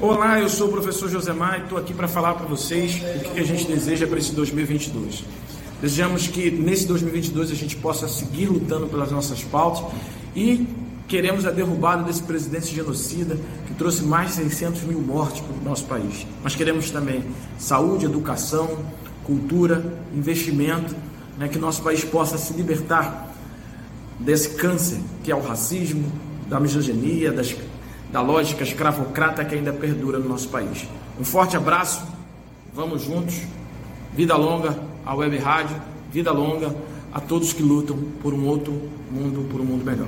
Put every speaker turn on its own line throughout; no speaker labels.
Olá, eu sou o professor Josemar e estou aqui para falar para vocês o que a gente deseja para esse 2022. Desejamos que nesse 2022 a gente possa seguir lutando pelas nossas pautas e queremos a derrubada desse presidente genocida que trouxe mais de 600 mil mortes para o nosso país. Mas queremos também saúde, educação, cultura, investimento, né, que nosso país possa se libertar desse câncer que é o racismo, da misoginia, das da lógica escravocrata que ainda perdura no nosso país. Um forte abraço, vamos juntos, vida longa à Web Rádio, vida longa a todos que lutam por um outro mundo, por um mundo melhor.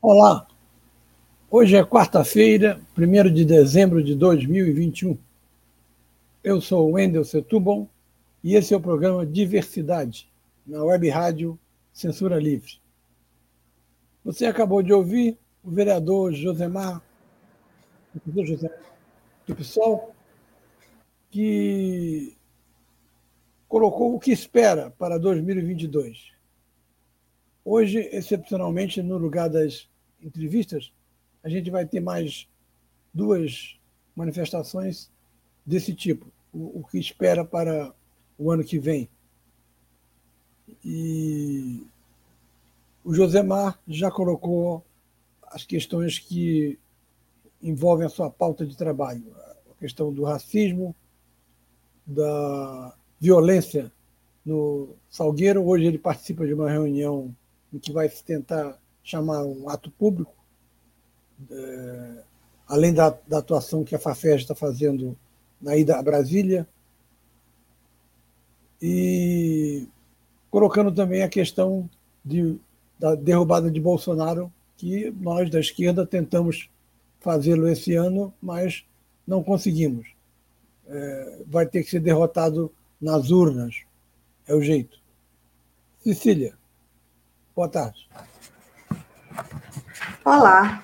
Olá, hoje é quarta-feira, 1 de dezembro de 2021. Eu sou Wendel Setúbal e esse é o programa Diversidade, na Web Rádio Censura Livre. Você acabou de ouvir o vereador Josemar, o José do PSOL, que colocou o que espera para 2022. Hoje, excepcionalmente, no lugar das entrevistas, a gente vai ter mais duas manifestações desse tipo. O, o que espera para o ano que vem. E o Josemar já colocou as questões que envolvem a sua pauta de trabalho, a questão do racismo, da violência no Salgueiro. Hoje ele participa de uma reunião em que vai se tentar chamar um ato público, é, além da, da, atuação que a FAFES está fazendo na ida a Brasília, e colocando também a questão de, da derrubada de Bolsonaro, que nós da esquerda tentamos fazê-lo esse ano, mas não conseguimos. É, vai ter que ser derrotado nas urnas. É o jeito. Cecília, boa tarde.
Olá,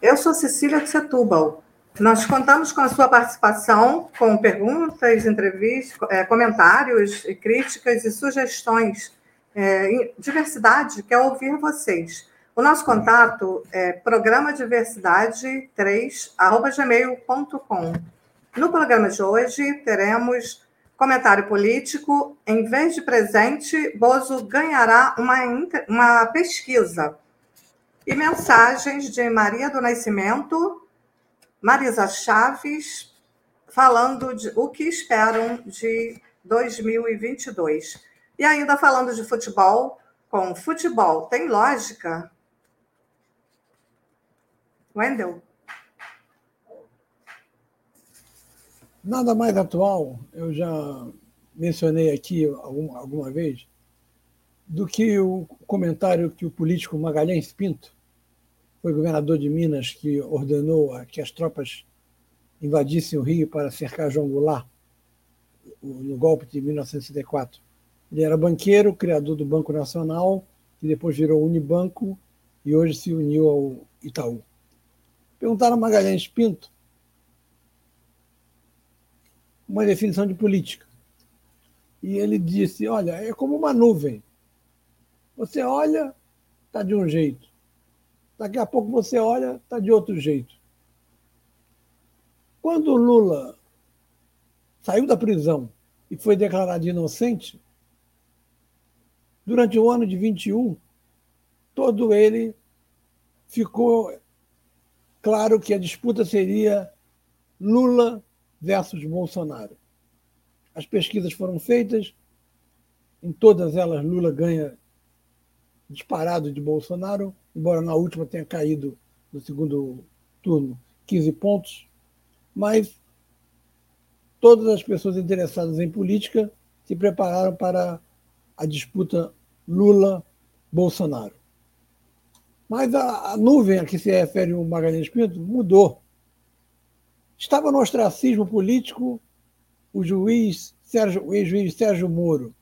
eu sou Cecília de Setúbal, nós contamos com a sua participação, com perguntas, entrevistas, é, comentários, críticas e sugestões. É, diversidade quer ouvir vocês. O nosso contato é programadiversidade3@gmail.com. No programa de hoje teremos comentário político. Em vez de presente, Bozo ganhará uma, uma pesquisa. E mensagens de Maria do Nascimento, Marisa Chaves, falando de o que esperam de 2022. E ainda falando de futebol, com futebol tem lógica? Wendel?
Nada mais atual, eu já mencionei aqui alguma, alguma vez, do que o comentário que o político Magalhães Pinto foi governador de Minas que ordenou que as tropas invadissem o Rio para cercar João Goulart no golpe de 1964. Ele era banqueiro, criador do Banco Nacional, que depois virou Unibanco e hoje se uniu ao Itaú. Perguntaram a Magalhães Pinto uma definição de política. E ele disse: Olha, é como uma nuvem. Você olha, está de um jeito. Daqui a pouco você olha, está de outro jeito. Quando Lula saiu da prisão e foi declarado inocente, durante o ano de 21, todo ele ficou claro que a disputa seria Lula versus Bolsonaro. As pesquisas foram feitas, em todas elas Lula ganha disparado de Bolsonaro, embora na última tenha caído no segundo turno 15 pontos, mas todas as pessoas interessadas em política se prepararam para a disputa Lula-Bolsonaro. Mas a, a, nuvem a que se refere o Magalhães Pinto mudou. Estava no ostracismo político o juiz Sérgio, o ex-juiz Sérgio Moro.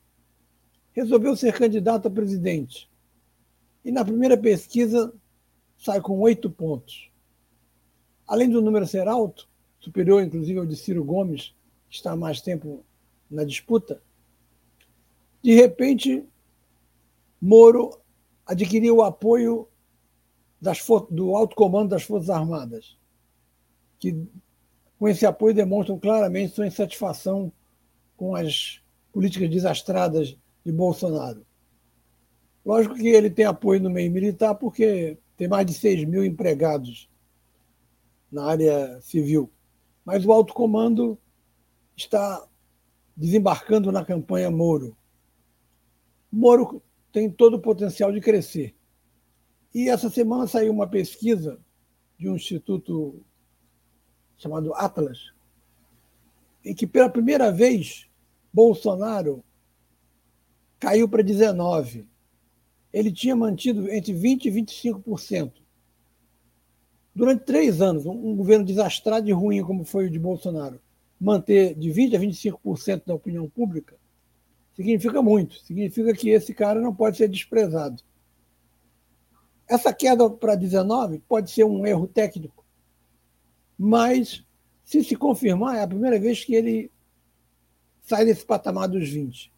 Resolveu ser candidato a presidente. E na primeira pesquisa sai com oito pontos. Além do número ser alto, superior inclusive ao de Ciro Gomes, que está há mais tempo na disputa, de repente, Moro adquiriu o apoio das, do alto comando das Forças Armadas, que com esse apoio demonstram claramente sua insatisfação com as políticas desastradas de Bolsonaro. Lógico que ele tem apoio no meio militar, porque tem mais de 6 mil empregados na área civil. Mas o alto comando está desembarcando na campanha Moro. Moro tem todo o potencial de crescer. E essa semana saiu uma pesquisa de um instituto chamado Atlas, em que pela primeira vez Bolsonaro caiu para 19. Ele tinha mantido entre 20% e 25%. Durante três anos, um governo desastrado e ruim como foi o de Bolsonaro, manter de 20% a 25% da opinião pública, significa muito. Significa que esse cara não pode ser desprezado. Essa queda para 19 pode ser um erro técnico, mas se se confirmar, é a primeira vez que ele sai desse patamar dos 20.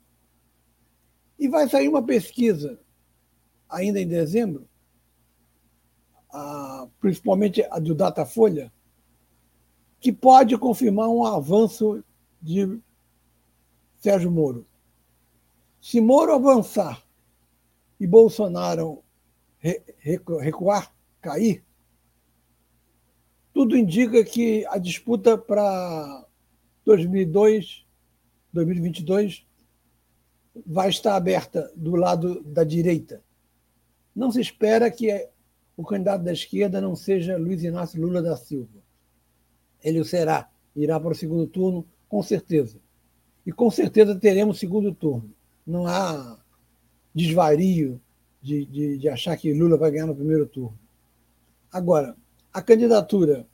E vai sair uma pesquisa ainda em dezembro, a, principalmente a do Datafolha, que pode confirmar um avanço de Sérgio Moro. Se Moro avançar e Bolsonaro recuar, cair, tudo indica que a disputa para 2002, 2022 vai estar aberta do lado da direita. Não se espera que o candidato da esquerda não seja Luiz Inácio Lula da Silva. Ele o será, irá para o segundo turno, com certeza. E com certeza teremos segundo turno. Não há desvario de, de, de achar que Lula vai ganhar no primeiro turno. Agora, a candidatura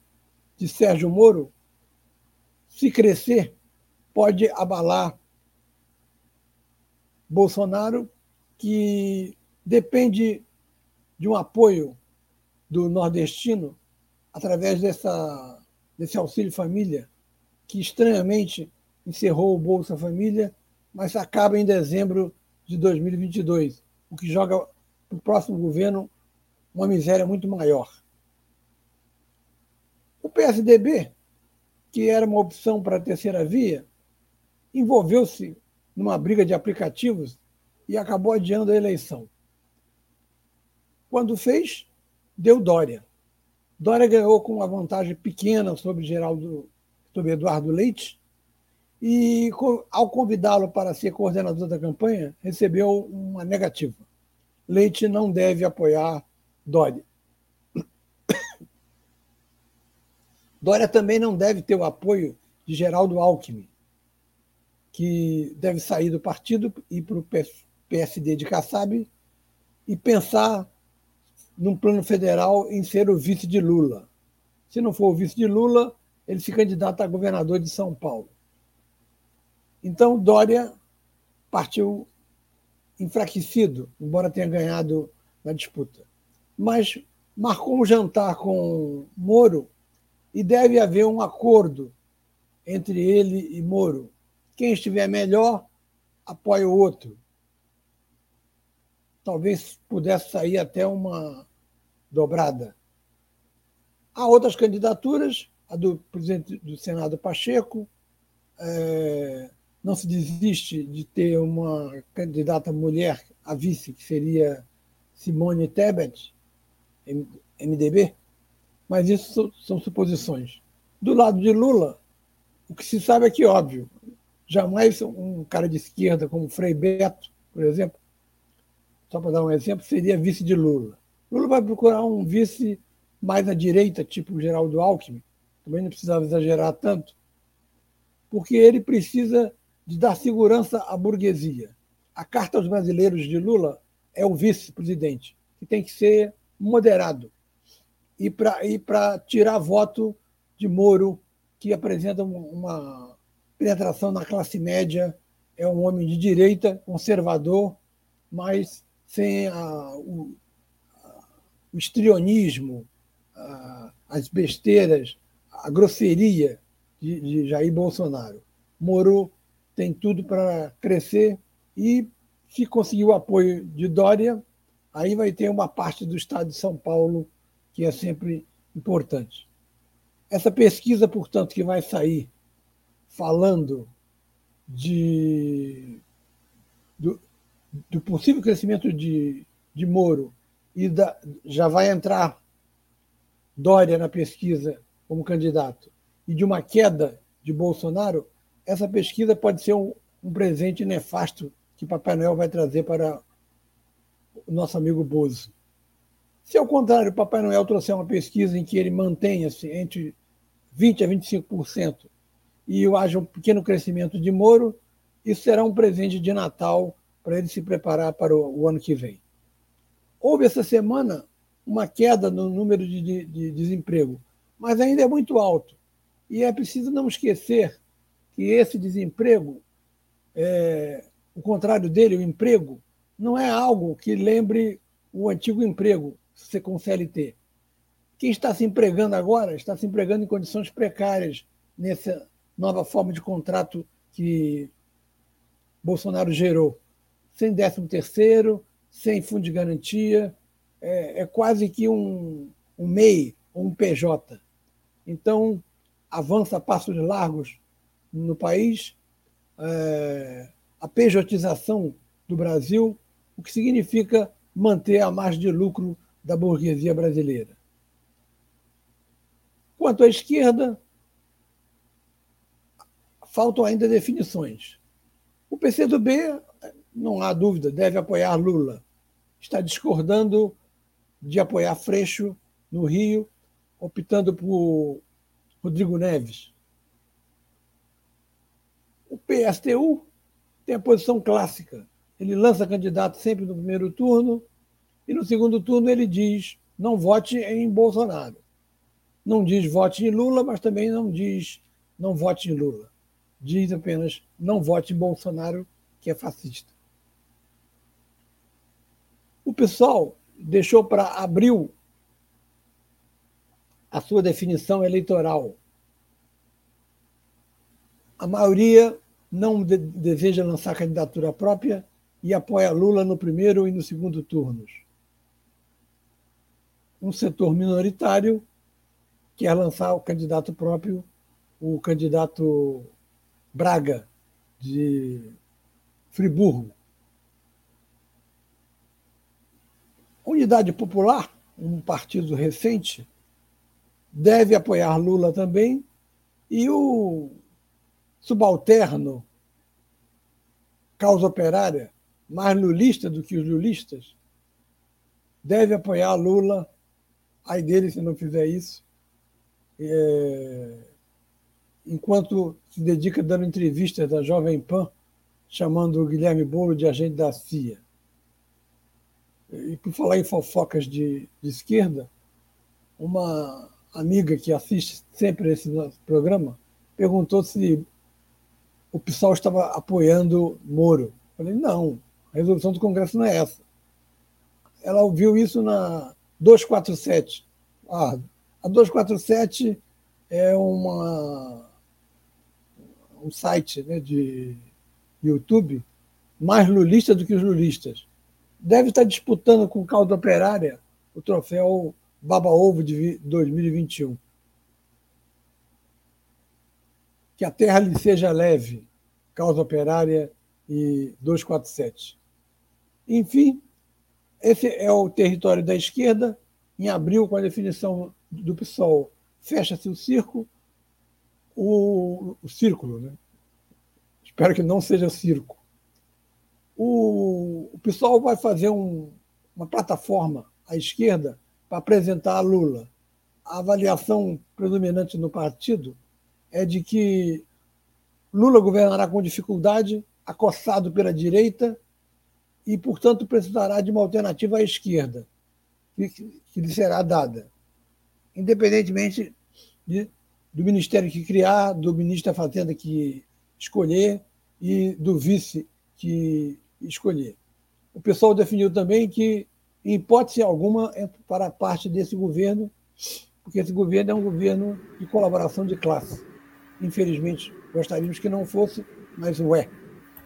de Sérgio Moro, se crescer, pode abalar Bolsonaro, que depende de um apoio do nordestino através dessa, desse auxílio família, que estranhamente encerrou o Bolsa Família, mas acaba em dezembro de 2022, o que joga para o próximo governo uma miséria muito maior. O PSDB, que era uma opção para a terceira via, envolveu-se numa briga de aplicativos e acabou adiando a eleição. Quando fez, deu Dória. Dória ganhou com uma vantagem pequena sobre Geraldo, sobre Eduardo Leite, e ao convidá-lo para ser coordenador da campanha, recebeu uma negativa. Leite não deve apoiar Dória. Dória também não deve ter o apoio de Geraldo Alckmin, que deve sair do partido e para o PSD de Kassab e pensar num plano federal em ser o vice de Lula. Se não for o vice de Lula, ele se candidata a governador de São Paulo. Então, Dória partiu enfraquecido, embora tenha ganhado na disputa. Mas marcou um jantar com Moro e deve haver um acordo entre ele e Moro. Quem estiver melhor, apoia o outro. Talvez pudesse sair até uma dobrada. Há outras candidaturas, a do presidente do Senado Pacheco. É, não se desiste de ter uma candidata mulher a vice, que seria Simone Tebet, MDB mas isso são suposições. Do lado de Lula, o que se sabe é que, óbvio, jamais um cara de esquerda como Frei Beto, por exemplo, só para dar um exemplo, seria vice de Lula. Lula vai procurar um vice mais à direita, tipo Geraldo Alckmin, também não precisava exagerar tanto, porque ele precisa de dar segurança à burguesia. a carta aos brasileiros de Lula é o vice-presidente, que tem que ser moderado. E para tirar voto de Moro, que apresenta uma penetração na classe média, é um homem de direita, conservador, mas sem a, o, o estrionismo, a, as besteiras, a grosseria de, de Jair Bolsonaro. Moro tem tudo para crescer e, se conseguir o apoio de Dória, aí vai ter uma parte do estado de São Paulo que é sempre importante. Essa pesquisa, portanto, que vai sair falando de, do possível crescimento de, de Moro e da, já vai entrar Dória na pesquisa como candidato e de uma queda de Bolsonaro, essa pesquisa pode ser um, um presente nefasto que Papai Noel vai trazer para o nosso amigo Bozo. Se ao contrário, Papai Noel trouxer uma pesquisa em que ele mantenha-se entre 20% a 25% e haja um pequeno crescimento de Moro, isso será um presente de Natal para ele se preparar para o, o ano que vem. Houve essa semana uma queda no número de, de, de desemprego, mas ainda é muito alto. E é preciso não esquecer que esse desemprego, é, o contrário dele, o emprego, não é algo que lembre o antigo emprego, você com CLT. Quem está se empregando agora está se empregando em condições precárias nessa nova forma de contrato que Bolsonaro gerou. Sem décimo terceiro, sem fundo de garantia, é, é quase que um, um MEI ou um PJ. Então, avança a passos largos no país é, a pejotização do Brasil, o que significa manter a margem de lucro da burguesia brasileira. Quanto à esquerda, faltam ainda definições. O PCdoB, não há dúvida, deve apoiar Lula. Está discordando de apoiar Freixo no Rio, optando por Rodrigo Neves. O PSTU tem a posição clássica. Ele lança candidato sempre no primeiro turno e no segundo turno ele diz não vote em Bolsonaro. Não diz vote em Lula, mas também não diz não vote em Lula. Diz apenas não vote em Bolsonaro, que é fascista. O pessoal deixou para abril a sua definição eleitoral. A maioria não de deseja lançar candidatura própria e apoia Lula no primeiro e no segundo turnos. Um setor minoritário quer lançar o candidato próprio, o candidato Braga, de Friburgo. Unidade Popular, um partido recente, deve apoiar Lula também, e o subalterno, causa operária, mais lulista do que os lulistas, deve apoiar Lula, ai dele se não fizer isso, é, enquanto se dedica dando entrevistas da Jovem Pan, chamando o Guilherme Bolo de agente da CIA. E por falar em fofocas de, de esquerda, uma amiga que assiste sempre esse programa perguntou se o PSOL estava apoiando Moro. Eu falei, não, a resolução do Congresso não é essa. Ela ouviu isso na 247. Ah, a 247 é uma, um site né, de YouTube mais lulista do que os lulistas. Deve estar disputando com o Caldo Operária o troféu Baba Ovo de 2021. Que a terra lhe seja leve, causa operária e 247. Enfim, esse é o território da esquerda. Em abril, com a definição do PSOL, fecha-se o circo, o, o círculo, né? Espero que não seja circo. O, o vai fazer um, uma plataforma à esquerda para apresentar a Lula. A avaliação predominante no partido é de que Lula governará com dificuldade, acossado pela direita e, portanto, precisará de uma alternativa à esquerda, que, que lhe será dada, independentemente de, do ministério que criar, do ministro da Fazenda que escolher e do vice que escolher. O pessoal definiu também que, em hipótese alguma, é para parte desse governo, porque esse governo é um governo de colaboração de classe. Infelizmente, gostaríamos que não fosse, mas o é.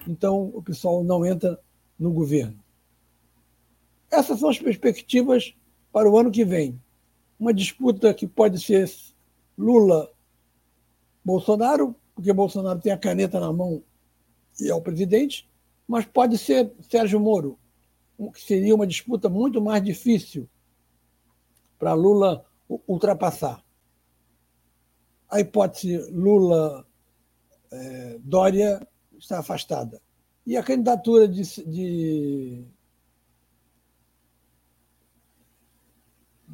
Então, o pessoal não entra no governo. Essas são as perspectivas para o ano que vem. Uma disputa que pode ser Lula-Bolsonaro, porque Bolsonaro tem a caneta na mão e é o presidente, mas pode ser Sérgio Moro, que seria uma disputa muito mais difícil para Lula ultrapassar. A hipótese Lula-Dória está afastada. E a candidatura de, de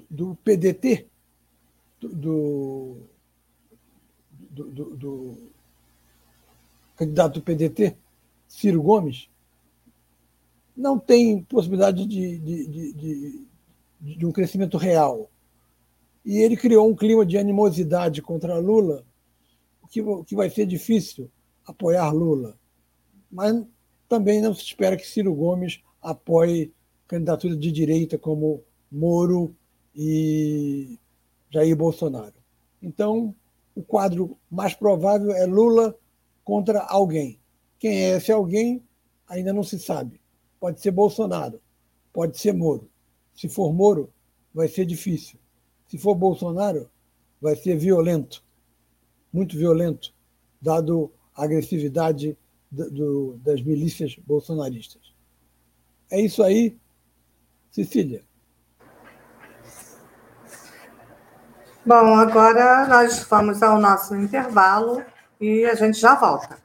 do PDT, do, do, do, do, candidato do PDT, Ciro Gomes, não tem possibilidade de, de, de, de, um crescimento real. E ele criou um clima de animosidade contra Lula, que, que vai ser difícil apoiar Lula. Mas também não se espera que Ciro Gomes apoie candidatura de direita como Moro e Jair Bolsonaro. Então, o quadro mais provável é Lula contra alguém. Quem é esse alguém ainda não se sabe. Pode ser Bolsonaro, pode ser Moro. Se for Moro, vai ser difícil. Se for Bolsonaro, vai ser violento, muito violento, dado a agressividade do, do, das milícias bolsonaristas. É isso aí, Cecília.
Bom, agora nós vamos ao nosso intervalo e a gente já volta.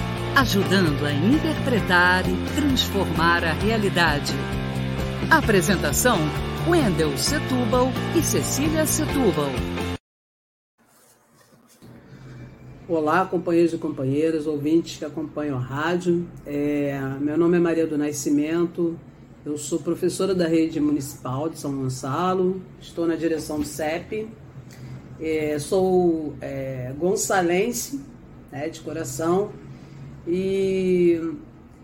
ajudando a interpretar e transformar a realidade. Apresentação: Wendel Setúbal e Cecília Setúbal.
Olá, companheiros e companheiras, ouvintes que acompanham a rádio. É, meu nome é Maria do Nascimento, eu sou professora da rede municipal de São Gonçalo, estou na direção do CEP, é, sou é, gonçalense né, de coração e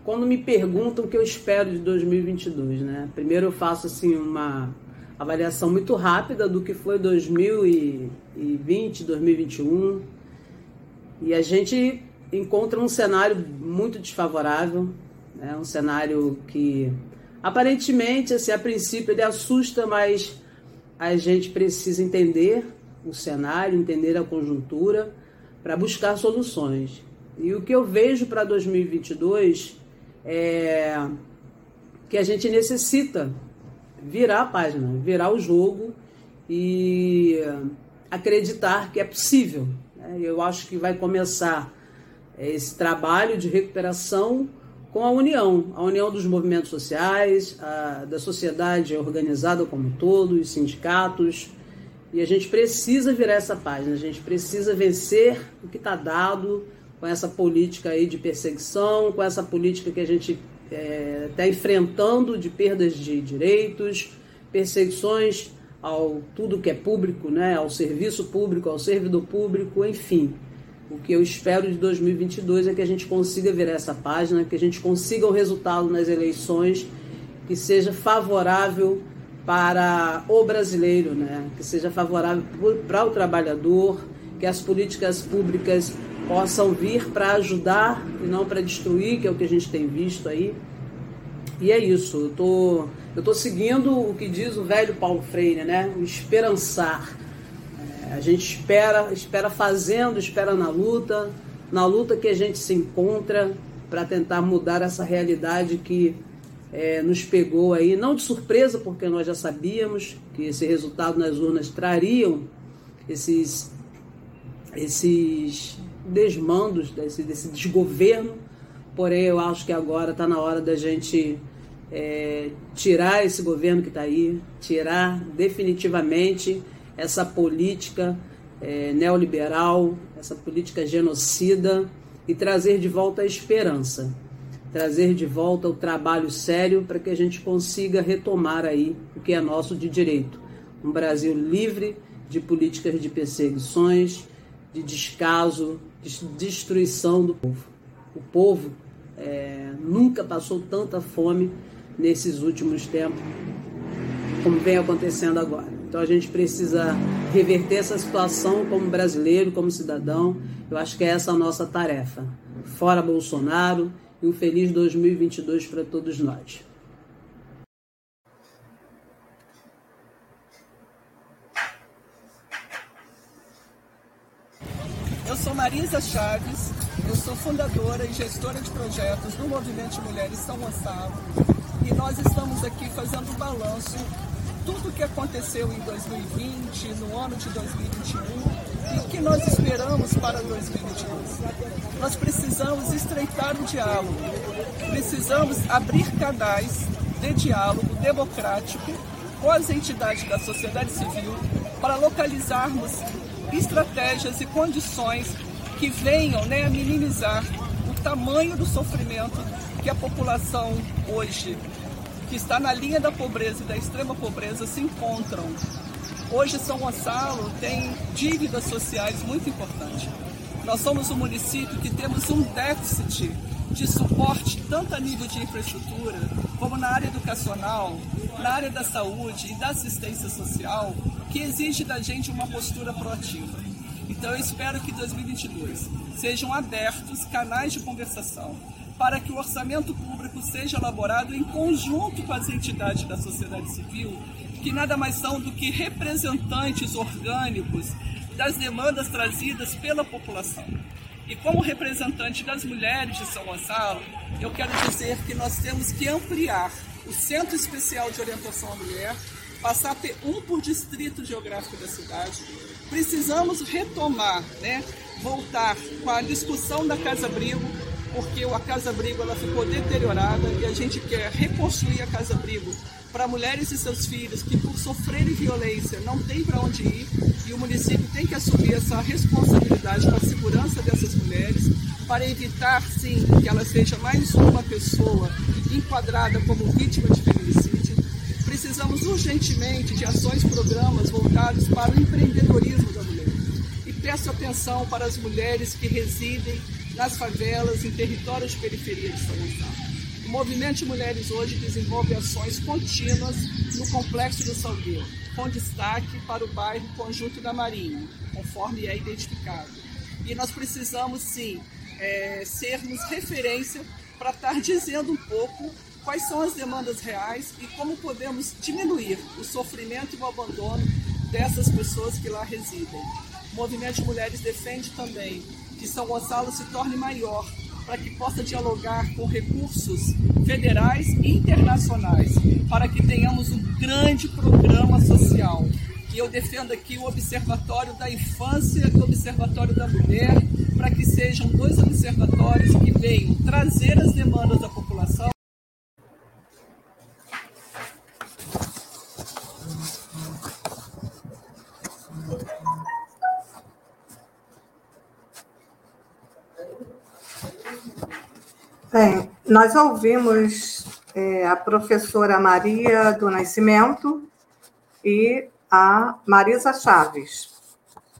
quando me perguntam o que eu espero de 2022, né? Primeiro eu faço assim uma avaliação muito rápida do que foi 2020, 2021. E a gente encontra um cenário muito desfavorável, né? Um cenário que aparentemente, assim, a princípio ele assusta, mas a gente precisa entender o cenário, entender a conjuntura para buscar soluções. E o que eu vejo para 2022 é que a gente necessita virar a página, virar o jogo e acreditar que é possível. Né? Eu acho que vai começar esse trabalho de recuperação com a união, a união dos movimentos sociais, a, da sociedade organizada como um todo, os sindicatos. E a gente precisa virar essa página, a gente precisa vencer o que está dado, com essa política aí de perseguição, com essa política que a gente está é, tá enfrentando de perdas de direitos, perseguições ao tudo que é público, né, ao serviço público, ao servidor público, enfim. O que eu espero de 2022 é que a gente consiga virar essa página, que a gente consiga o um resultado nas eleições que seja favorável para o brasileiro, né? que seja favorável para o trabalhador, que as políticas públicas possam vir para ajudar e não para destruir, que é o que a gente tem visto aí. E é isso, eu tô, eu tô seguindo o que diz o velho Paulo Freire, né? O esperançar. É, a gente espera, espera fazendo, espera na luta, na luta que a gente se encontra para tentar mudar essa realidade que é, nos pegou aí, não de surpresa, porque nós já sabíamos que esse resultado nas urnas trariam esses, esses desmandos, desse, desse desgoverno, porém eu acho que agora está na hora da gente é, tirar esse governo que está aí, tirar definitivamente essa política é, neoliberal, essa política genocida e trazer de volta a esperança, trazer de volta o trabalho sério para que a gente consiga retomar aí o que é nosso de direito, um Brasil livre de políticas de perseguições, de descaso, de destruição do povo. O povo é, nunca passou tanta fome nesses últimos tempos como vem acontecendo agora. Então a gente precisa reverter essa situação como brasileiro, como cidadão. Eu acho que é essa a nossa tarefa. Fora Bolsonaro e um feliz 2022 para todos nós.
Eu sou Marisa Chaves, eu sou fundadora e gestora de projetos do Movimento Mulheres São Gonçalo e nós estamos aqui fazendo um balanço tudo o que aconteceu em 2020, no ano de 2021 e o que nós esperamos para 2022. Nós precisamos estreitar o diálogo, precisamos abrir canais de diálogo democrático com as entidades da sociedade civil para localizarmos estratégias e condições que venham né, a minimizar o tamanho do sofrimento que a população hoje que está na linha da pobreza e da extrema pobreza se encontram. Hoje São Gonçalo tem dívidas sociais muito importantes. Nós somos um município que temos um déficit de suporte tanto a nível de infraestrutura, como na área educacional, na área da saúde e da assistência social, que exige da gente uma postura proativa. Então eu espero que 2022 sejam abertos canais de conversação para que o orçamento público seja elaborado em conjunto com as entidades da sociedade civil, que nada mais são do que representantes orgânicos das demandas trazidas pela população. E como representante das mulheres de São Gonçalo, eu quero dizer que nós temos que ampliar o Centro Especial de Orientação à Mulher, passar a ter um por distrito geográfico da cidade. Precisamos retomar, né, voltar com a discussão da Casa Abrigo, porque a Casa Abrigo ela ficou deteriorada e a gente quer reconstruir a Casa Abrigo para mulheres e seus filhos que por sofrerem violência não tem para onde ir e o município tem que assumir essa responsabilidade para a segurança dessas mulheres para evitar sim que ela seja mais uma pessoa enquadrada como vítima de feminicídio. Precisamos urgentemente de ações e programas voltados para o empreendedorismo da mulher. E peço atenção para as mulheres que residem nas favelas, em territórios de periferia de São Gonçalo. O Movimento de Mulheres hoje desenvolve ações contínuas no Complexo do Salgueiro, com destaque para o bairro Conjunto da Marinha, conforme é identificado. E nós precisamos, sim, é, sermos referência para estar dizendo um pouco quais são as demandas reais e como podemos diminuir o sofrimento e o abandono dessas pessoas que lá residem. O Movimento de Mulheres defende também que São Gonçalo se torne maior, para que possa dialogar com recursos federais e internacionais, para que tenhamos um grande programa social. E eu defendo aqui o Observatório da Infância e o Observatório da Mulher, para que sejam dois observatórios que venham trazer as demandas da população.
Bem, nós ouvimos é, a professora Maria do Nascimento e a Marisa Chaves.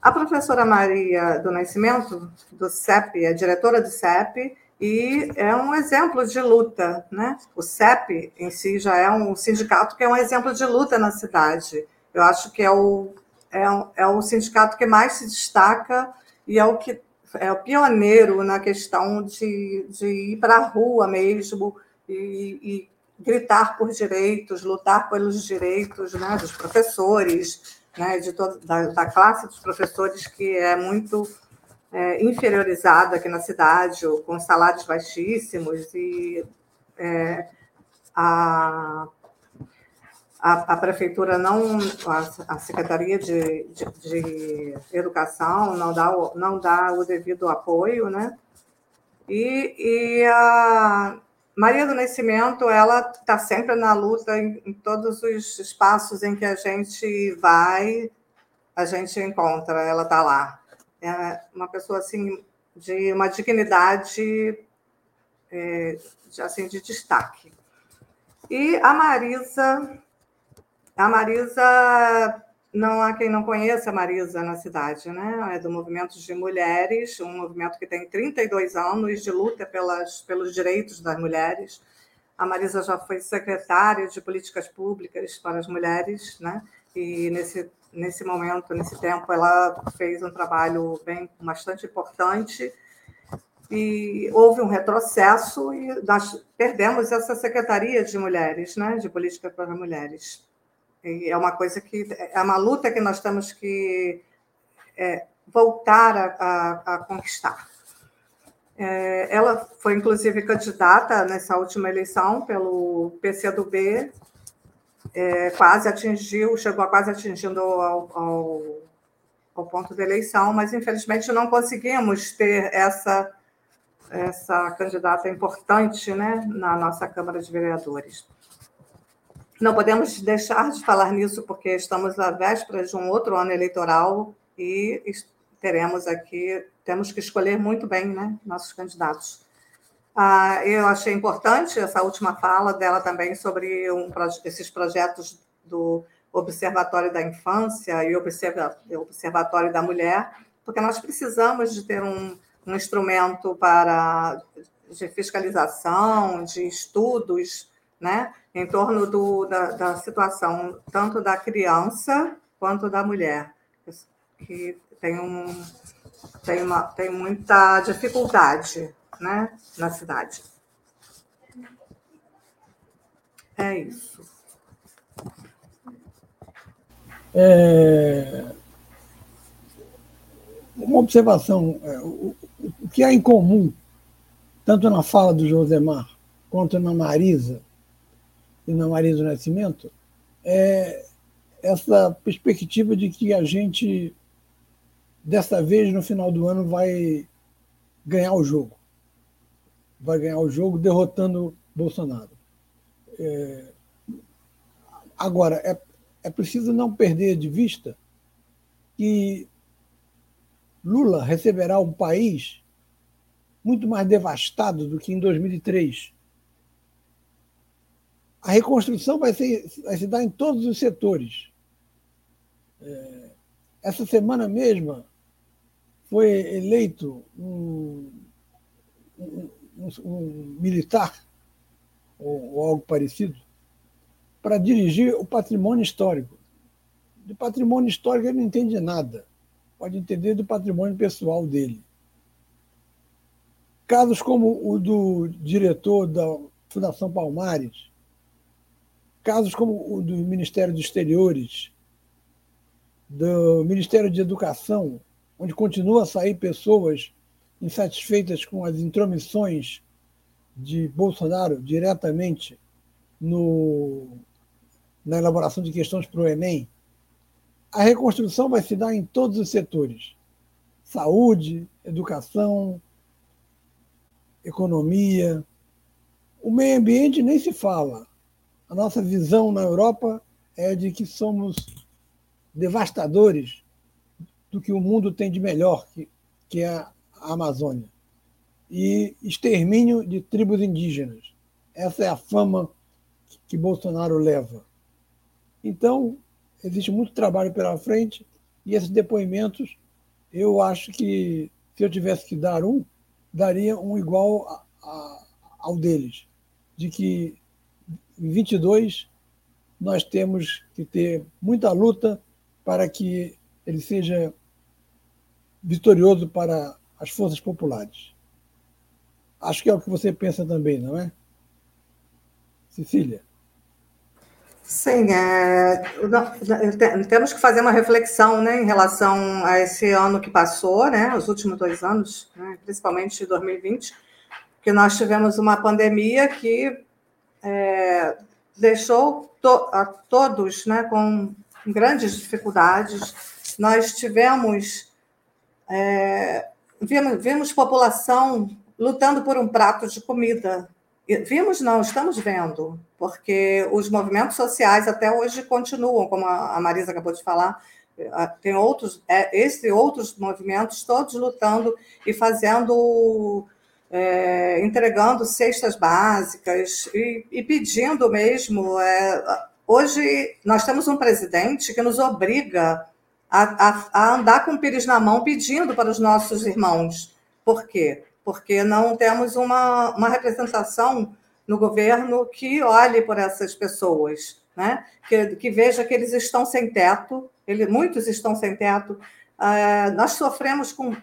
A professora Maria do Nascimento, do CEP, é diretora do CEP, e é um exemplo de luta, né? O CEP em si já é um sindicato que é um exemplo de luta na cidade. Eu acho que é o, é, é o sindicato que mais se destaca e é o que é pioneiro na questão de, de ir para a rua mesmo e, e, gritar por direitos, lutar pelos direitos né, dos professores, né, de toda, da, da classe dos professores que é muito é, inferiorizada aqui na cidade, com salários baixíssimos, e é, a, a, a, prefeitura não, a, a Secretaria de, de, de, Educação não dá, o, não dá o devido apoio, né? E, e a Maria do Nascimento, ela está sempre na luta em, em todos os espaços em que a gente vai, a gente encontra, ela está lá é uma pessoa assim de uma dignidade é, de, assim de destaque. E a Marisa, a Marisa não há quem não conheça a Marisa na cidade, né? É do movimento de mulheres, um movimento que tem 32 anos de luta pelas, pelos direitos das mulheres. A Marisa já foi secretária de políticas públicas para as mulheres, né? E nesse nesse momento, nesse tempo, ela fez um trabalho bem bastante importante e houve um retrocesso e nós perdemos essa secretaria de mulheres, né, de política para mulheres. E é uma coisa que é uma luta que nós temos que é, voltar a, a, a conquistar. É, ela foi inclusive candidata nessa última eleição pelo PCdoB é, quase atingiu, chegou a quase atingindo ao, ao, ao, ponto de eleição, mas infelizmente não conseguimos ter essa, essa candidata importante né, na nossa Câmara de Vereadores. Não podemos deixar de falar nisso, porque estamos à véspera de um outro ano eleitoral e teremos aqui, temos que escolher muito bem né, nossos candidatos. Ah, eu achei importante essa última fala dela também sobre um, esses projetos do Observatório da Infância e Observatório da Mulher, porque nós precisamos de ter um, um instrumento para de fiscalização, de estudos, né, em torno do, da, da situação tanto da criança quanto da mulher, que tem, um, tem, uma, tem muita dificuldade né, na cidade. É isso.
É... Uma observação: é, o, o que há em comum, tanto na fala do Josemar quanto na Marisa e na Marisa Nascimento, é essa perspectiva de que a gente, dessa vez, no final do ano, vai ganhar o jogo vai ganhar o jogo derrotando Bolsonaro. É, agora, é, é preciso não perder de vista que Lula receberá um país muito mais devastado do que em 2003. A reconstrução vai, ser, vai se dar em todos os setores. É, essa semana mesma foi eleito um, um, um, militar ou, ou algo parecido para dirigir o patrimônio histórico. De patrimônio histórico ele não entende nada. Pode entender do patrimônio pessoal dele. Casos como o do diretor da Fundação Palmares, casos como o do Ministério dos Exteriores, do Ministério de Educação, onde continua a sair pessoas insatisfeitas com as intromissões de Bolsonaro diretamente no, na elaboração de questões para o Enem, a reconstrução vai se dar em todos os setores: saúde, educação, economia. O meio ambiente nem se fala. A nossa visão na Europa é de que somos devastadores do que o mundo tem de melhor, que, que é a Amazônia e extermínio de tribos indígenas. Essa é a fama que Bolsonaro leva. Então, existe muito trabalho pela frente e esses depoimentos, eu acho que se eu tivesse que dar um, daria um igual a, ao deles, de que 22 nós temos que ter muita luta para que ele seja vitorioso para as forças populares. Acho que é o que você pensa também, não é? Cecília?
Sim, é, temos que fazer uma reflexão né, em relação a esse ano que passou, né, os últimos dois anos, né, principalmente 2020, que nós tivemos uma pandemia que é, deixou to, a todos né, com grandes dificuldades. Nós tivemos, é, vimos, vimos população lutando por um prato de comida. Vimos, não, estamos vendo, porque os movimentos sociais até hoje continuam, como a Marisa acabou de falar, tem outros, é, esse outros movimentos todos lutando e fazendo é, entregando cestas básicas e, e pedindo mesmo. É, hoje nós temos um presidente que nos obriga a, a, a, andar com o pires na mão pedindo para os nossos irmãos. Por quê? Porque não temos uma, uma representação no governo que olhe por essas pessoas, né? que, que veja que eles estão sem teto, ele, muitos estão sem teto. Uh, nós sofremos com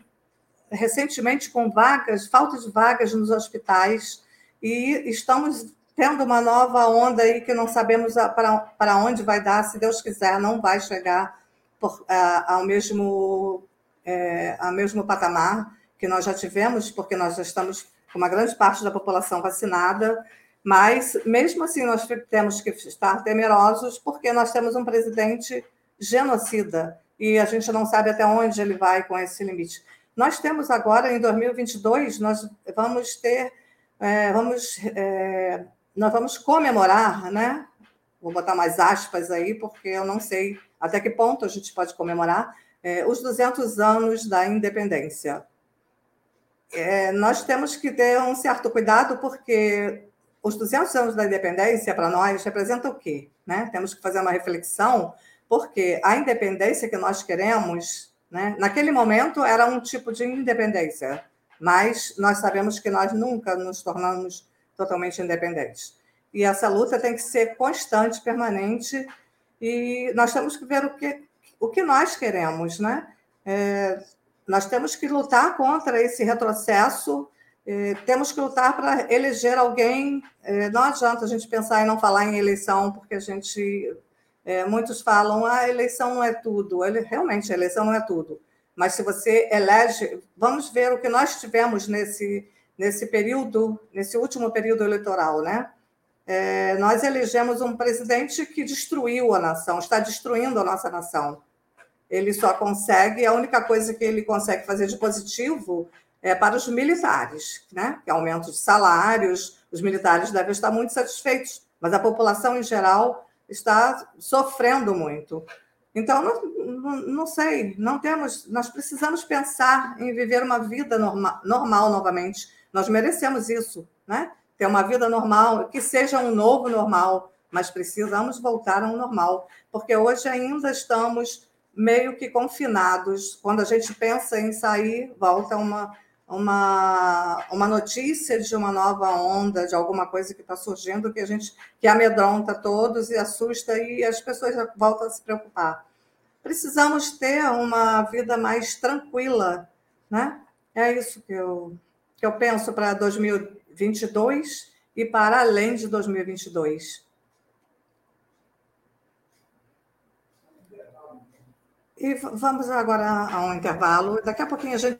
recentemente com vagas, falta de vagas nos hospitais, e estamos tendo uma nova onda aí que não sabemos para onde vai dar, se Deus quiser, não vai chegar por, ao, mesmo, é, ao mesmo patamar que nós já tivemos, porque nós já estamos com uma grande parte da população vacinada, mas mesmo assim nós temos que estar temerosos, porque nós temos um presidente genocida e a gente não sabe até onde ele vai com esse limite. Nós temos agora, em 2022, nós vamos ter, é, vamos, é, nós vamos comemorar, né? Vou botar mais aspas aí, porque eu não sei até que ponto a gente pode comemorar é, os 200 anos da independência. É, nós temos que ter um certo cuidado, porque os 200 anos da independência, para nós, representa o quê? Né? Temos que fazer uma reflexão, porque a independência que nós queremos né? Naquele momento era um tipo de independência, mas nós sabemos que nós nunca nos tornamos totalmente independentes. E essa luta tem que ser constante, permanente, e nós temos que ver o que, o que nós queremos. Né? É, nós temos que lutar contra esse retrocesso, é, temos que lutar para eleger alguém. É, não adianta a gente pensar em não falar em eleição, porque a gente é, muitos falam, ah, a eleição não é tudo. Ele, realmente, a eleição não é tudo. Mas se você elege, vamos ver o que nós tivemos nesse, nesse período, nesse último período eleitoral, né? É, nós elegemos um presidente que destruiu a nação, está destruindo a nossa nação. Ele só consegue, a única coisa que ele consegue fazer de positivo é para os militares, né? Que aumento de salários, os militares devem estar muito satisfeitos, mas a população em geral está sofrendo muito. Então, não, não, sei, não temos, nós precisamos pensar em viver uma vida norma, normal novamente. Nós merecemos isso, né? Ter uma vida normal, que seja um novo normal, mas precisamos voltar a um normal, porque hoje ainda estamos meio que confinados. Quando a gente pensa em sair, volta uma uma, uma notícia de uma nova onda, de alguma coisa que está surgindo, que a gente que amedronta todos e assusta e as pessoas voltam a se preocupar. Precisamos ter uma vida mais tranquila, né? É isso que eu, que eu penso para 2022 e para além de 2022. E vamos agora a um intervalo. Daqui a pouquinho a gente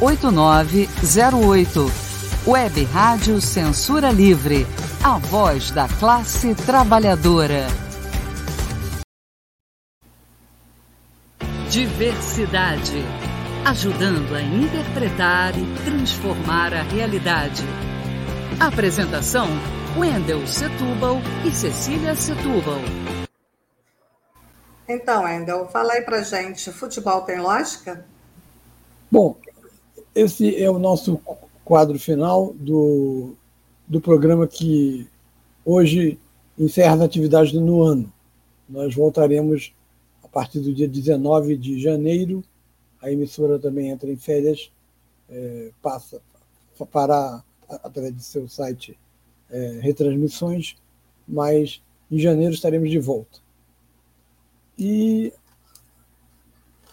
8908. Web Rádio Censura Livre. A voz da classe trabalhadora. Diversidade. Ajudando a interpretar e transformar a realidade. Apresentação: Wendel Setúbal e Cecília Setúbal.
Então, Wendel, fala aí pra gente: futebol tem lógica?
Bom, esse é o nosso quadro final do, do programa que hoje encerra as atividades no ano. Nós voltaremos a partir do dia 19 de janeiro. A emissora também entra em férias, é, passa para através do seu site é, retransmissões, mas em janeiro estaremos de volta. E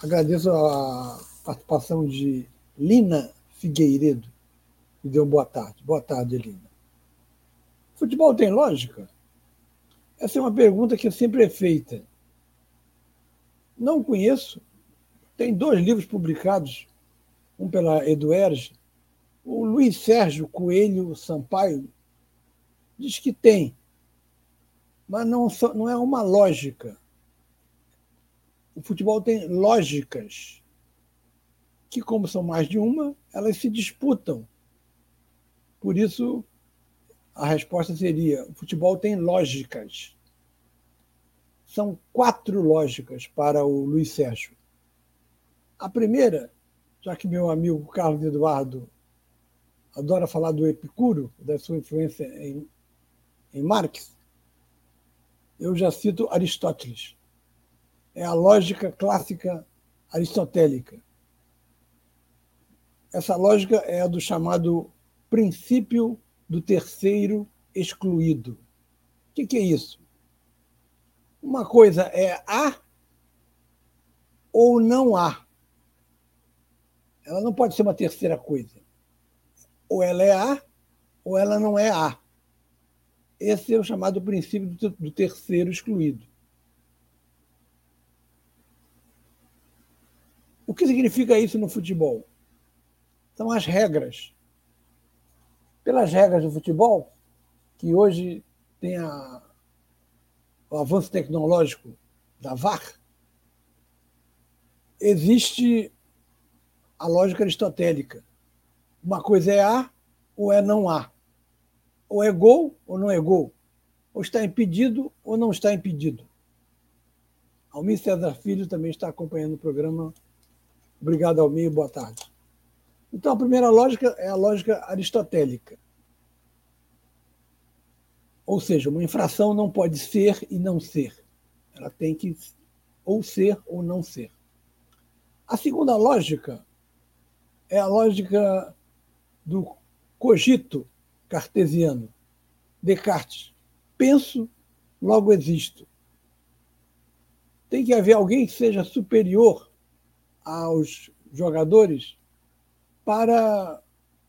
agradeço a participação de Lina Figueiredo, que deu boa tarde. Boa tarde, Lina. Futebol tem lógica? Essa é uma pergunta que sempre é feita. Não conheço. Tem dois livros publicados, um pela Eduerge. O Luiz Sérgio Coelho Sampaio diz que tem, mas não, não é uma lógica. O futebol tem lógicas que, como são mais de uma, elas se disputam. Por isso, a resposta seria: o futebol tem lógicas. São quatro lógicas para o Luiz Sérgio. A primeira, já que meu amigo Carlos Eduardo adora falar do Epicuro, da sua influência em, em Marx, eu já cito Aristóteles. É a lógica clássica aristotélica. Essa lógica é a do chamado princípio do terceiro excluído. O que, que é isso? Uma coisa é A ou não há. Ela não pode ser uma terceira coisa. Ou ela é A ou ela não é A. Esse é o chamado princípio do terceiro excluído. O que significa isso no futebol? São as regras. Pelas regras do futebol, que hoje tem a, o avanço tecnológico da VAR, existe a lógica aristotélica. Uma coisa é A ou é não A. Ou é gol ou não é gol. Ou está impedido ou não está impedido. Almir César Filho também está acompanhando o programa. Obrigado, Almir. Boa tarde. Então, a primeira lógica é a lógica aristotélica. Ou seja, uma infração não pode ser e não ser. Ela tem que ou ser ou não ser. A segunda lógica é a lógica do cogito cartesiano. Descartes. Penso, logo existo. Tem que haver alguém que seja superior aos jogadores para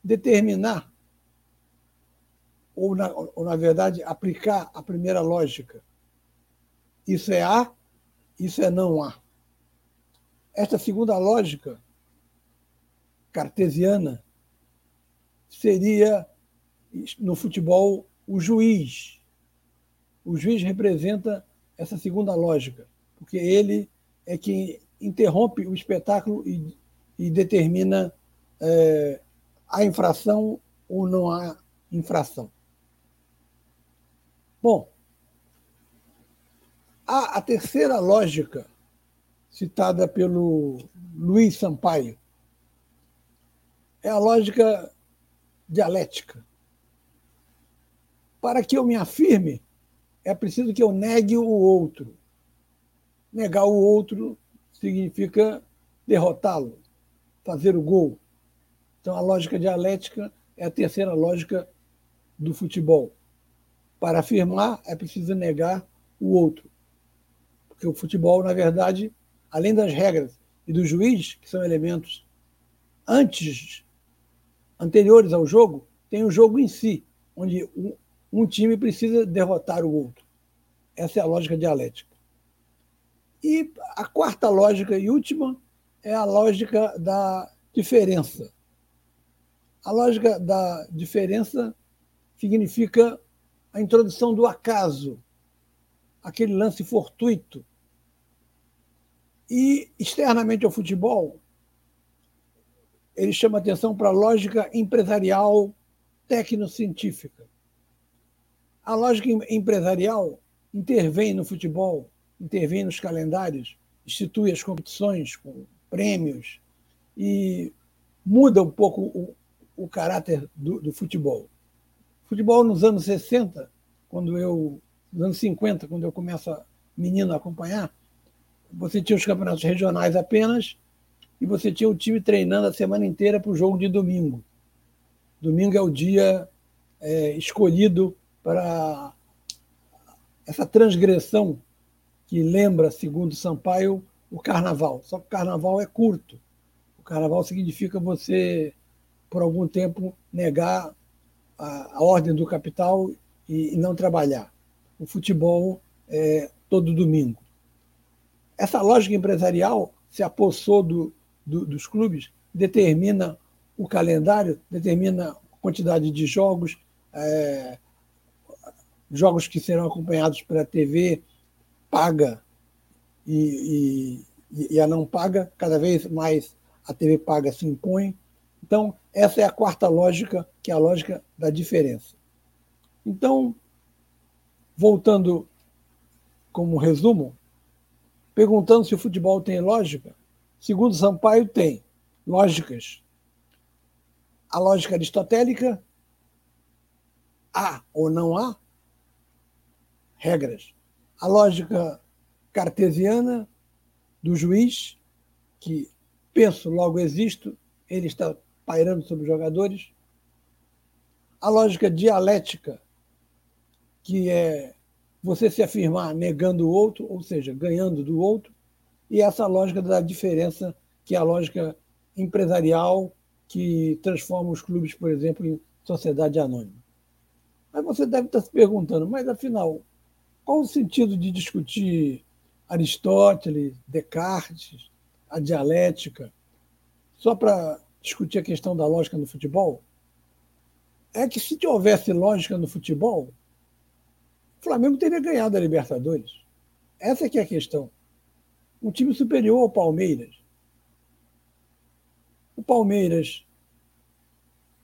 determinar, ou na, ou na verdade, aplicar a primeira lógica. Isso é A, isso é não A. Esta segunda lógica cartesiana seria, no futebol, o juiz. O juiz representa essa segunda lógica, porque ele é quem interrompe o espetáculo e, e determina é, há infração ou não há infração. Bom, a, a terceira lógica citada pelo Luiz Sampaio é a lógica dialética. Para que eu me afirme, é preciso que eu negue o outro. Negar o outro significa derrotá-lo, fazer o gol. Então, a lógica dialética é a terceira lógica do futebol. Para afirmar, é preciso negar o outro. Porque o futebol, na verdade, além das regras e do juiz, que são elementos antes, anteriores ao jogo, tem o jogo em si, onde um, time precisa derrotar o outro. Essa é a lógica dialética. E a quarta lógica e última é a lógica da diferença. A lógica da diferença significa a introdução do acaso, aquele lance fortuito. E, externamente ao futebol, ele chama atenção para a lógica empresarial tecnocientífica. A lógica empresarial intervém no futebol, intervém nos calendários, institui as competições com prêmios e muda um pouco o, caráter do, do futebol. Futebol nos anos 60, quando eu, nos anos 50, quando eu começo a menino a acompanhar, você tinha os campeonatos regionais apenas e você tinha o time treinando a semana inteira para o jogo de domingo. Domingo é o dia é, escolhido para essa transgressão que lembra, segundo Sampaio, o carnaval. Só que o carnaval é curto. O carnaval significa você, por algum tempo, negar a, a ordem do capital e, e, não trabalhar. O futebol é todo domingo. Essa lógica empresarial se apossou do, do, dos clubes, determina o calendário, determina a quantidade de jogos, é, jogos que serão acompanhados pela TV paga e, e, e, a não paga, cada vez mais a TV paga se impõe. Então, essa é a quarta lógica, que é a lógica da diferença. Então, voltando como resumo, perguntando se o futebol tem lógica, segundo Sampaio, tem lógicas. A lógica aristotélica, há ou não há regras. A lógica cartesiana do juiz, que penso, logo existo, ele está pairando sobre os jogadores. A lógica dialética, que é você se afirmar negando o outro, ou seja, ganhando do outro, e essa lógica da diferença, que é a lógica empresarial que transforma os clubes, por exemplo, em sociedade anônima. Mas você deve estar se perguntando, mas afinal, qual o sentido de discutir Aristóteles, Descartes, a dialética, só para discutir a questão da lógica no futebol? É que se houvesse lógica no futebol, o Flamengo teria ganhado a Libertadores. Essa que é a questão. Um time superior ao Palmeiras. O Palmeiras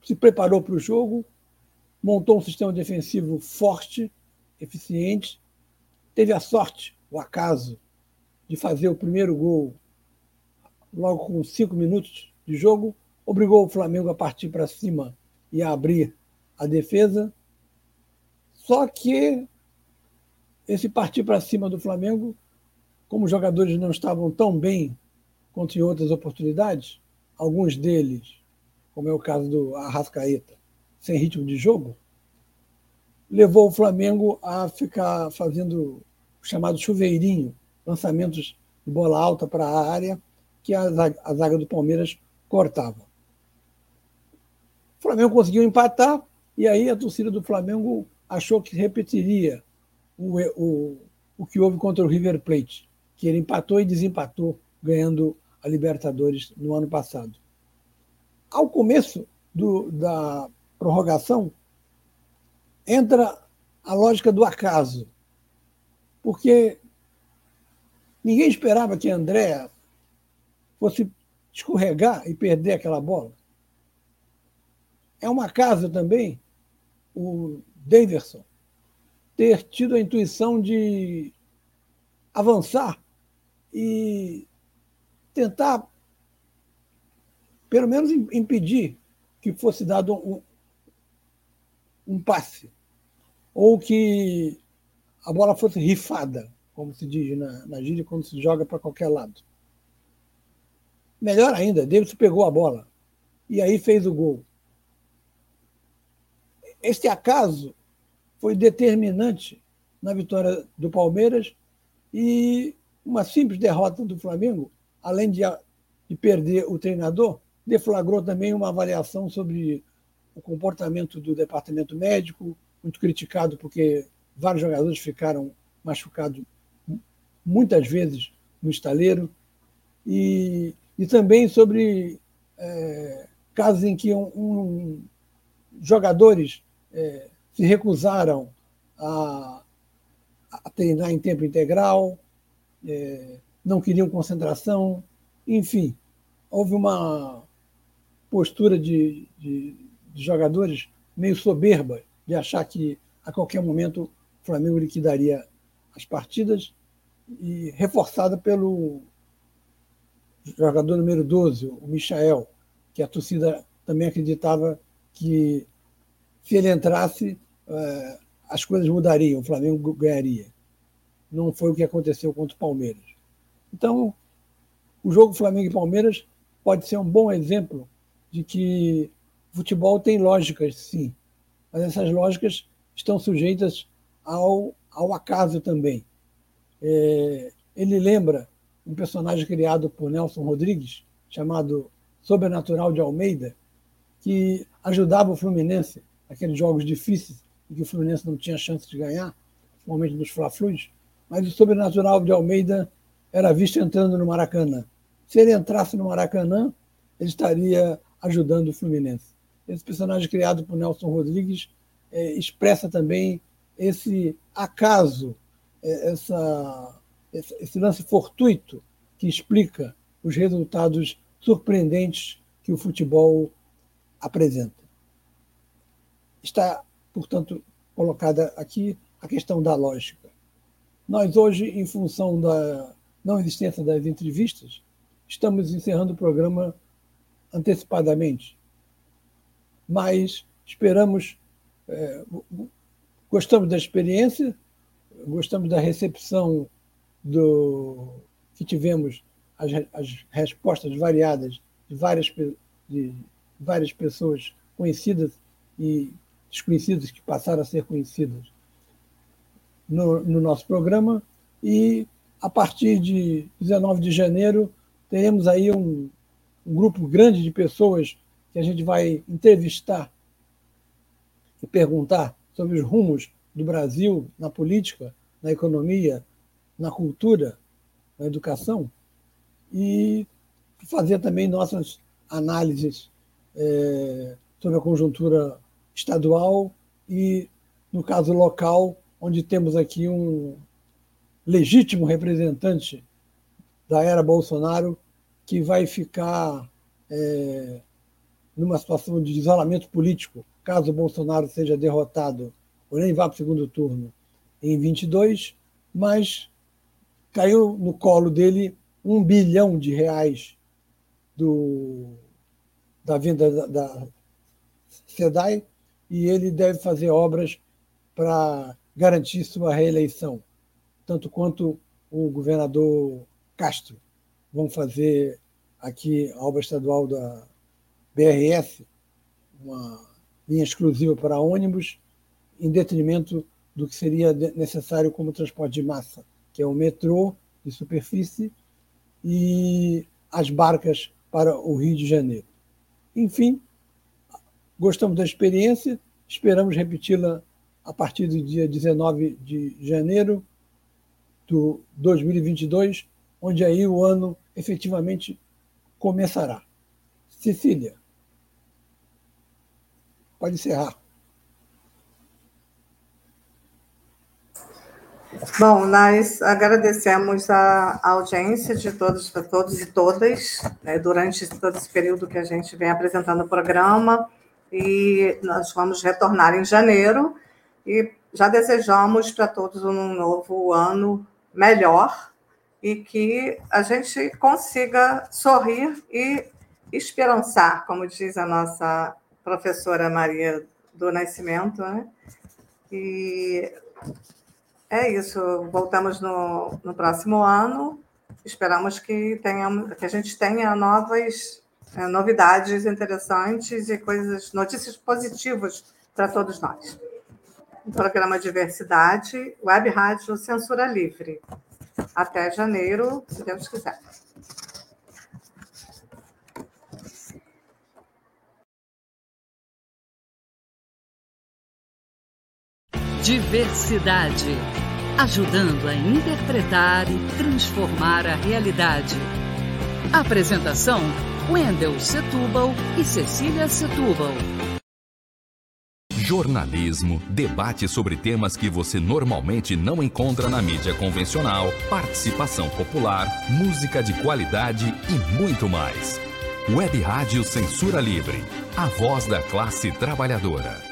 se preparou para o jogo, montou um sistema defensivo forte, eficiente, teve a sorte, o acaso, de fazer o primeiro gol logo com cinco minutos de jogo, obrigou o Flamengo a partir para cima e a abrir a defesa. Só que esse partir para cima do Flamengo, como os jogadores não estavam tão bem quanto em outras oportunidades, alguns deles, como é o caso do Arrascaeta, sem ritmo de jogo, levou o Flamengo a ficar fazendo o chamado chuveirinho, lançamentos de bola alta para a área, que a zaga, a zaga do Palmeiras cortava. O Flamengo conseguiu empatar, e aí a torcida do Flamengo achou que repetiria o, o, o que houve contra o River Plate, que ele empatou e desempatou, ganhando a Libertadores no ano passado. Ao começo do, da prorrogação, entra a lógica do acaso, porque ninguém esperava que André fosse escorregar e perder aquela bola. É uma casa também o Davidson ter tido a intuição de avançar e tentar, pelo menos, impedir que fosse dado um, um passe ou que a bola fosse rifada, como se diz na, na gíria, quando se joga para qualquer lado. Melhor ainda, Davidson pegou a bola e aí fez o gol. Este acaso foi determinante na vitória do Palmeiras e uma simples derrota do Flamengo, além de, de perder o treinador, deflagrou também uma avaliação sobre o comportamento do departamento médico, muito criticado porque vários jogadores ficaram machucados muitas vezes no estaleiro, e, e também sobre é, casos em que um, um, jogadores é, se recusaram a, a, treinar em tempo integral, é, não queriam concentração, enfim, houve uma postura de, de, de jogadores meio soberba de achar que a qualquer momento o Flamengo liquidaria as partidas e reforçada pelo jogador número 12, o Michael, que a torcida também acreditava que se ele entrasse, eh, as coisas mudariam, o Flamengo ganharia. Não foi o que aconteceu contra o Palmeiras. Então, o jogo Flamengo e Palmeiras pode ser um bom exemplo de que futebol tem lógicas, sim, mas essas lógicas estão sujeitas ao, ao acaso também. É, ele lembra um personagem criado por Nelson Rodrigues, chamado Sobrenatural de Almeida, que ajudava o Fluminense naqueles jogos difíceis em que o Fluminense não tinha chance de ganhar, principalmente nos Fla-Flus, mas o Sobrenatural de Almeida era visto entrando no Maracanã. Se ele entrasse no Maracanã, ele estaria ajudando o Fluminense. Esse personagem criado por Nelson Rodrigues é, expressa também esse acaso, é, essa esse lance fortuito que explica os resultados surpreendentes que o futebol apresenta. Está, portanto, colocada aqui a questão da lógica. Nós, hoje, em função da não existência das entrevistas, estamos encerrando o programa antecipadamente. Mas esperamos, é, gostamos da experiência, gostamos da recepção do que tivemos as, as respostas variadas de várias, de várias pessoas conhecidas e desconhecidas que passaram a ser conhecidas no, no nosso programa. E a partir de 19 de janeiro teremos aí um, um grupo grande de pessoas que a gente vai entrevistar e perguntar sobre os rumos do Brasil na política, na economia, na cultura, na educação, e fazer também nossas análises é, sobre a conjuntura estadual e, no caso local, onde temos aqui um legítimo representante da era Bolsonaro que vai ficar é, numa situação de isolamento político, caso Bolsonaro seja derrotado ou nem vá para o segundo turno em 22, mas caiu no colo dele um bilhão de reais do, da venda da, da SEDAI e ele deve fazer obras para garantir sua reeleição, tanto quanto o governador Castro vão fazer aqui a obra estadual da BRS, uma linha exclusiva para ônibus, em detrimento do que seria necessário como transporte de massa que é o metrô de superfície, e as barcas para o Rio de Janeiro. Enfim, gostamos da experiência, esperamos repeti-la a partir do dia 19 de janeiro do 2022, onde aí o ano efetivamente começará. Cecília, pode encerrar.
Bom, nós agradecemos a audiência de todos, para todos e todas, né, durante todo esse período que a gente vem apresentando o programa, e nós vamos retornar em janeiro, e já desejamos para todos um novo ano melhor, e que a gente consiga sorrir e esperançar, como diz a nossa professora Maria do Nascimento, né? E é isso. Voltamos no, no próximo ano. Esperamos que, tenhamos, que a gente tenha novas é, novidades interessantes e coisas, notícias positivas para todos nós. o programa Diversidade, Web Rádio Censura Livre. Até janeiro, se Deus quiser.
Diversidade ajudando a interpretar e transformar a realidade. Apresentação: Wendel Setúbal e Cecília Setúbal.
Jornalismo, debate sobre temas que você normalmente não encontra na mídia convencional, participação popular, música de qualidade e muito mais. Web Rádio Censura Livre, a voz da classe trabalhadora.